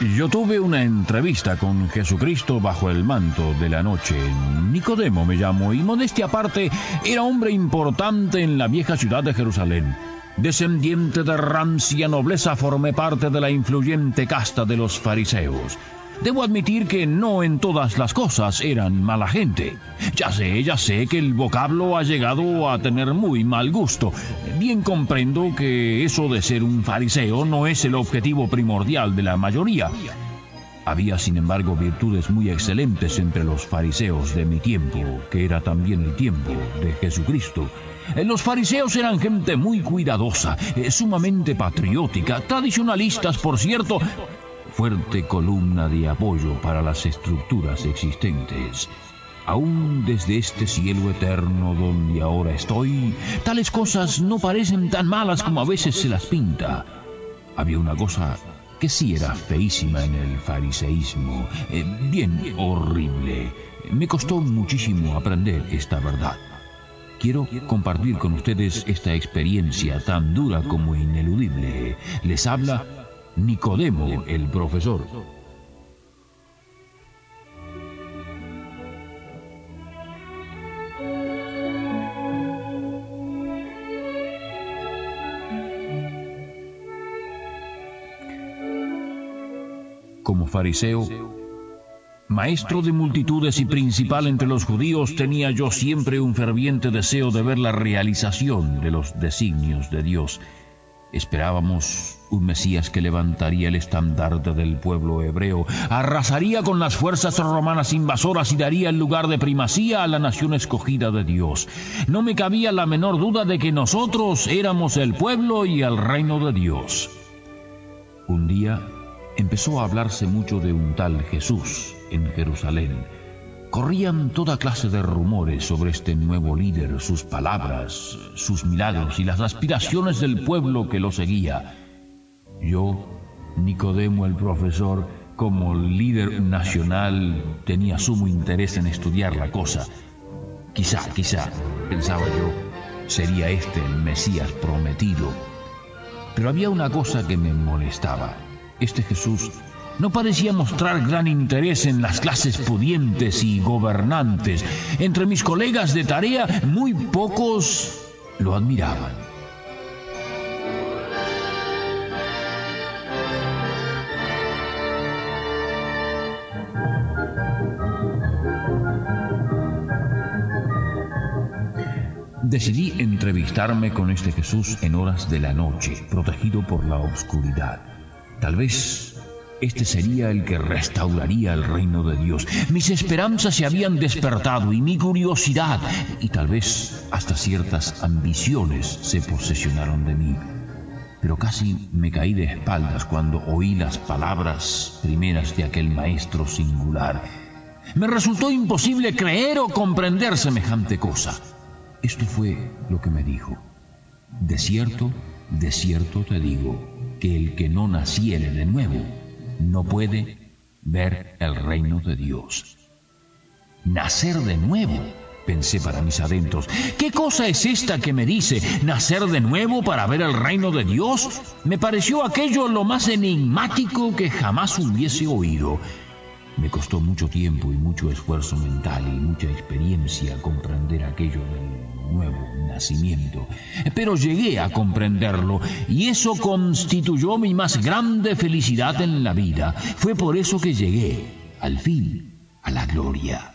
Yo tuve una entrevista con Jesucristo bajo el manto de la noche. Nicodemo me llamó y modestia aparte era hombre importante en la vieja ciudad de Jerusalén. Descendiente de rancia nobleza formé parte de la influyente casta de los fariseos. Debo admitir que no en todas las cosas eran mala gente. Ya sé, ya sé que el vocablo ha llegado a tener muy mal gusto. Bien comprendo que eso de ser un fariseo no es el objetivo primordial de la mayoría. Había, sin embargo, virtudes muy excelentes entre los fariseos de mi tiempo, que era también el tiempo de Jesucristo. Eh, los fariseos eran gente muy cuidadosa, eh, sumamente patriótica, tradicionalistas, por cierto, fuerte columna de apoyo para las estructuras existentes. Aún desde este cielo eterno donde ahora estoy, tales cosas no parecen tan malas como a veces se las pinta. Había una cosa que sí era feísima en el fariseísmo, eh, bien horrible. Me costó muchísimo aprender esta verdad. Quiero compartir con ustedes esta experiencia tan dura como ineludible. Les habla Nicodemo, el profesor. Como fariseo, maestro de multitudes y principal entre los judíos, tenía yo siempre un ferviente deseo de ver la realización de los designios de Dios Esperábamos un Mesías que levantaría el estandarte del pueblo hebreo, arrasaría con las fuerzas romanas invasoras y daría el lugar de primacía a la nación escogida de Dios. No me cabía la menor duda de que nosotros éramos el pueblo y el reino de Dios. Un día empezó a hablarse mucho de un tal Jesús en Jerusalén Corrían toda clase de rumores sobre este nuevo líder, sus palabras, sus milagros y las aspiraciones del pueblo que lo seguía. Yo, Nicodemo el profesor, como líder nacional, tenía sumo interés en estudiar la cosa. Quizá, quizá, pensaba yo, sería este el Mesías prometido. Pero había una cosa que me molestaba. Este Jesús no parecía mostrar gran interés en las clases pudientes y gobernantes. Entre mis colegas de tarea, muy pocos lo admiraban. Decidí entrevistarme con este Jesús en horas de la noche, protegido por la oscuridad. Tal vez este sería el que restauraría el reino de Dios. Mis esperanzas se habían despertado y mi curiosidad y tal vez hasta ciertas ambiciones se posesionaron de mí. Pero casi me caí de espaldas cuando oí las palabras primeras de aquel maestro singular. Me resultó imposible creer o comprender semejante cosa. Esto fue lo que me dijo. De cierto, de cierto te digo, que el que no naciere de nuevo no puede ver el reino de Dios. Nacer de nuevo, pensé para mis adentros. ¿Qué cosa es esta que me dice nacer de nuevo para ver el reino de Dios? Me pareció aquello lo más enigmático que jamás hubiese oído. Me costó mucho tiempo y mucho esfuerzo mental y mucha experiencia comprender aquello del nuevo nacimiento. Pero llegué a comprenderlo y eso constituyó mi más grande felicidad en la vida. Fue por eso que llegué, al fin, a la gloria.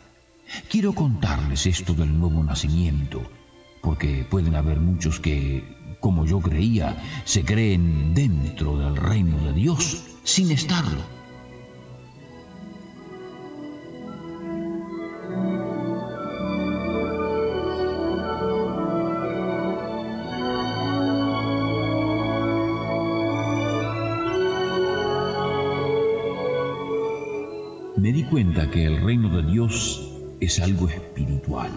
Quiero contarles esto del nuevo nacimiento, porque pueden haber muchos que, como yo creía, se creen dentro del reino de Dios sin estarlo. Me di cuenta que el reino de Dios es algo espiritual.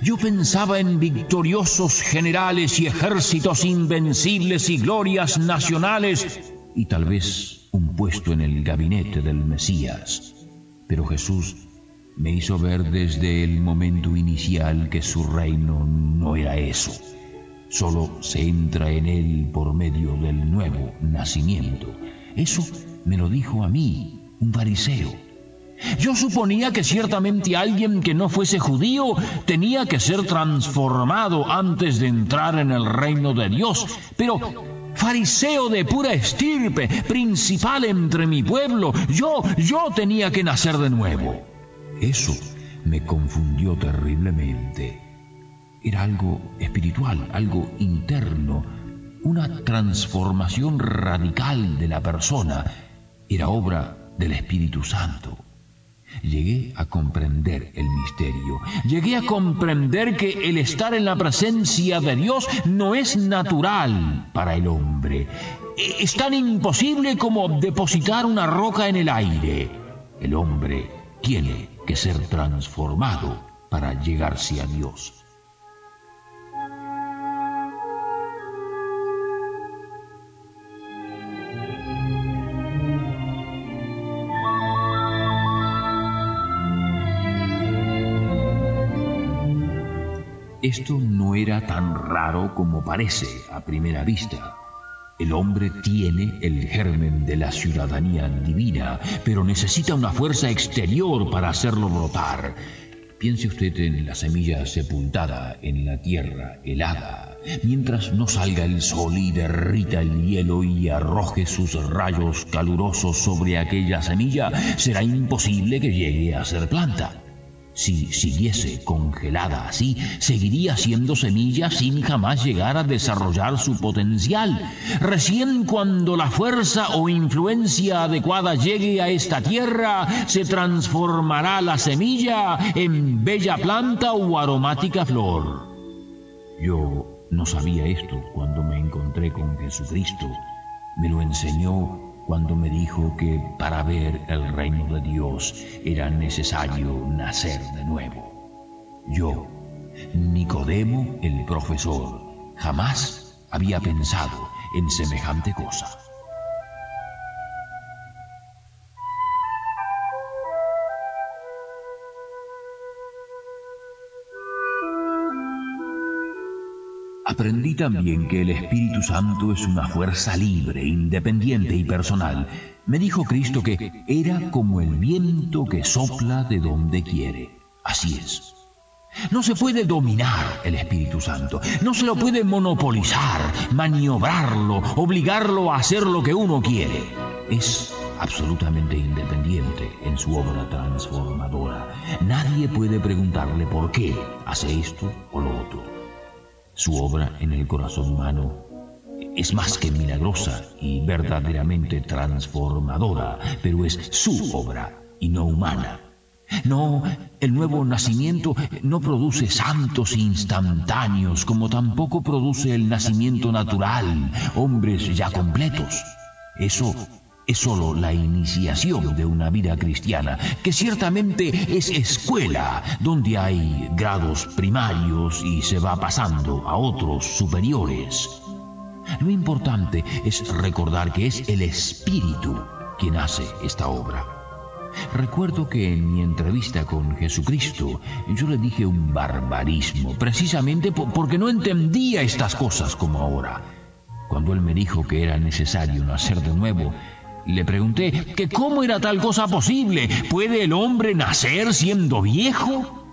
Yo pensaba en victoriosos generales y ejércitos invencibles y glorias nacionales y tal vez un puesto en el gabinete del Mesías. Pero Jesús me hizo ver desde el momento inicial que su reino no era eso. Solo se entra en él por medio del nuevo nacimiento. Eso me lo dijo a mí, un fariseo. Yo suponía que ciertamente alguien que no fuese judío tenía que ser transformado antes de entrar en el reino de Dios, pero fariseo de pura estirpe, principal entre mi pueblo, yo, yo tenía que nacer de nuevo. Eso me confundió terriblemente. Era algo espiritual, algo interno, una transformación radical de la persona. Era obra del Espíritu Santo. Llegué a comprender el misterio. Llegué a comprender que el estar en la presencia de Dios no es natural para el hombre. Es tan imposible como depositar una roca en el aire. El hombre tiene que ser transformado para llegarse a Dios. Esto no era tan raro como parece a primera vista. El hombre tiene el germen de la ciudadanía divina, pero necesita una fuerza exterior para hacerlo brotar. Piense usted en la semilla sepultada en la tierra helada. Mientras no salga el sol y derrita el hielo y arroje sus rayos calurosos sobre aquella semilla, será imposible que llegue a ser planta. Si siguiese congelada así, seguiría siendo semilla sin jamás llegar a desarrollar su potencial. Recién cuando la fuerza o influencia adecuada llegue a esta tierra, se transformará la semilla en bella planta o aromática flor. Yo no sabía esto cuando me encontré con Jesucristo. Me lo enseñó cuando me dijo que para ver el reino de Dios era necesario nacer de nuevo. Yo, Nicodemo el profesor, jamás había pensado en semejante cosa. Aprendí también que el Espíritu Santo es una fuerza libre, independiente y personal. Me dijo Cristo que era como el viento que sopla de donde quiere. Así es. No se puede dominar el Espíritu Santo, no se lo puede monopolizar, maniobrarlo, obligarlo a hacer lo que uno quiere. Es absolutamente independiente en su obra transformadora. Nadie puede preguntarle por qué hace esto o lo otro. Su obra en el corazón humano es más que milagrosa y verdaderamente transformadora, pero es su obra y no humana. No, el nuevo nacimiento no produce santos instantáneos, como tampoco produce el nacimiento natural, hombres ya completos. Eso es sólo la iniciación de una vida cristiana, que ciertamente es escuela, donde hay grados primarios y se va pasando a otros superiores. Lo importante es recordar que es el Espíritu quien hace esta obra. Recuerdo que en mi entrevista con Jesucristo yo le dije un barbarismo, precisamente porque no entendía estas cosas como ahora. Cuando él me dijo que era necesario nacer de nuevo, le pregunté que cómo era tal cosa posible. ¿Puede el hombre nacer siendo viejo?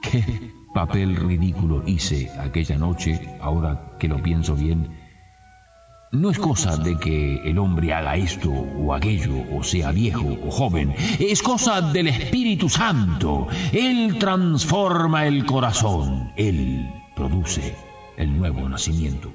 Qué papel ridículo hice aquella noche, ahora que lo pienso bien. No es cosa de que el hombre haga esto o aquello, o sea viejo o joven. Es cosa del Espíritu Santo. Él transforma el corazón. Él produce el nuevo nacimiento.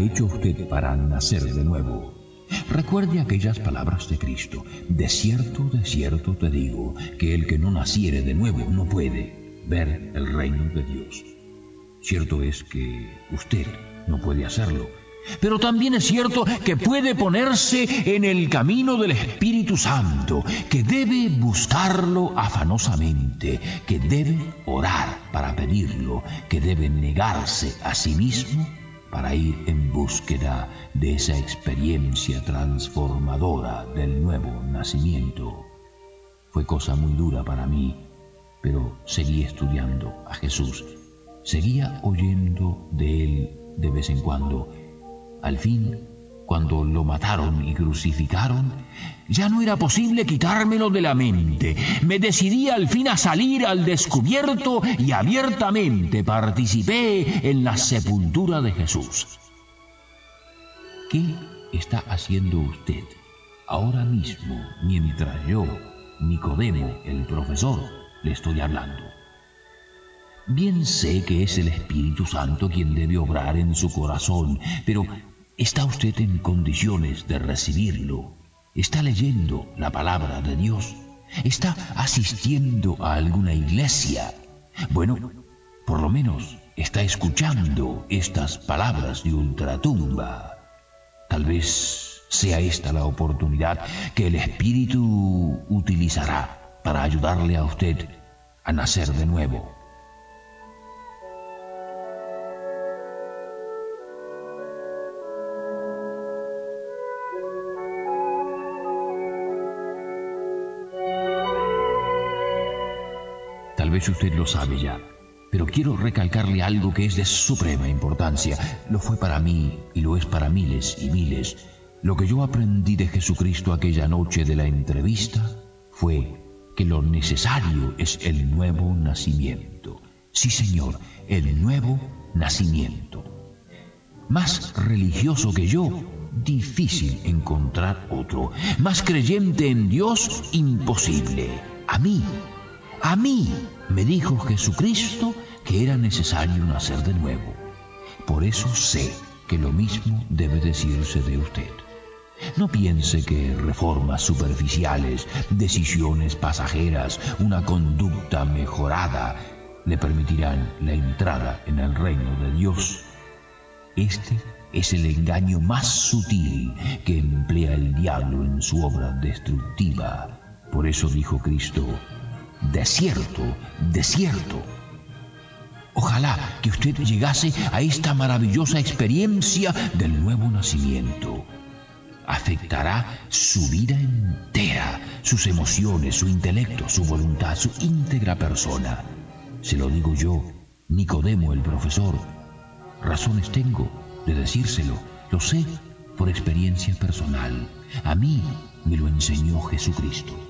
Hecho usted para nacer de nuevo? Recuerde aquellas palabras de Cristo. De cierto, de cierto te digo, que el que no naciere de nuevo no puede ver el reino de Dios. Cierto es que usted no puede hacerlo, pero también es cierto que puede ponerse en el camino del Espíritu Santo, que debe buscarlo afanosamente, que debe orar para pedirlo, que debe negarse a sí mismo para ir en búsqueda de esa experiencia transformadora del nuevo nacimiento. Fue cosa muy dura para mí, pero seguí estudiando a Jesús, seguía oyendo de él de vez en cuando. Al fin cuando lo mataron y crucificaron, ya no era posible quitármelo de la mente. Me decidí al fin a salir al descubierto y abiertamente participé en la sepultura de Jesús. ¿Qué está haciendo usted ahora mismo mientras yo, Nicodemo, el profesor, le estoy hablando? Bien sé que es el Espíritu Santo quien debe obrar en su corazón, pero ¿Está usted en condiciones de recibirlo? ¿Está leyendo la palabra de Dios? ¿Está asistiendo a alguna iglesia? Bueno, por lo menos está escuchando estas palabras de ultratumba. Tal vez sea esta la oportunidad que el Espíritu utilizará para ayudarle a usted a nacer de nuevo. Tal vez usted lo sabe ya, pero quiero recalcarle algo que es de suprema importancia. Lo fue para mí y lo es para miles y miles. Lo que yo aprendí de Jesucristo aquella noche de la entrevista fue que lo necesario es el nuevo nacimiento. Sí, Señor, el nuevo nacimiento. Más religioso que yo, difícil encontrar otro. Más creyente en Dios, imposible. A mí, a mí me dijo Jesucristo que era necesario nacer de nuevo. Por eso sé que lo mismo debe decirse de usted. No piense que reformas superficiales, decisiones pasajeras, una conducta mejorada le permitirán la entrada en el reino de Dios. Este es el engaño más sutil que emplea el diablo en su obra destructiva. Por eso dijo Cristo, desierto, desierto. Ojalá que usted llegase a esta maravillosa experiencia del nuevo nacimiento. Afectará su vida entera, sus emociones, su intelecto, su voluntad, su íntegra persona. Se lo digo yo, Nicodemo el profesor. Razones tengo de decírselo, lo sé por experiencia personal. A mí me lo enseñó Jesucristo.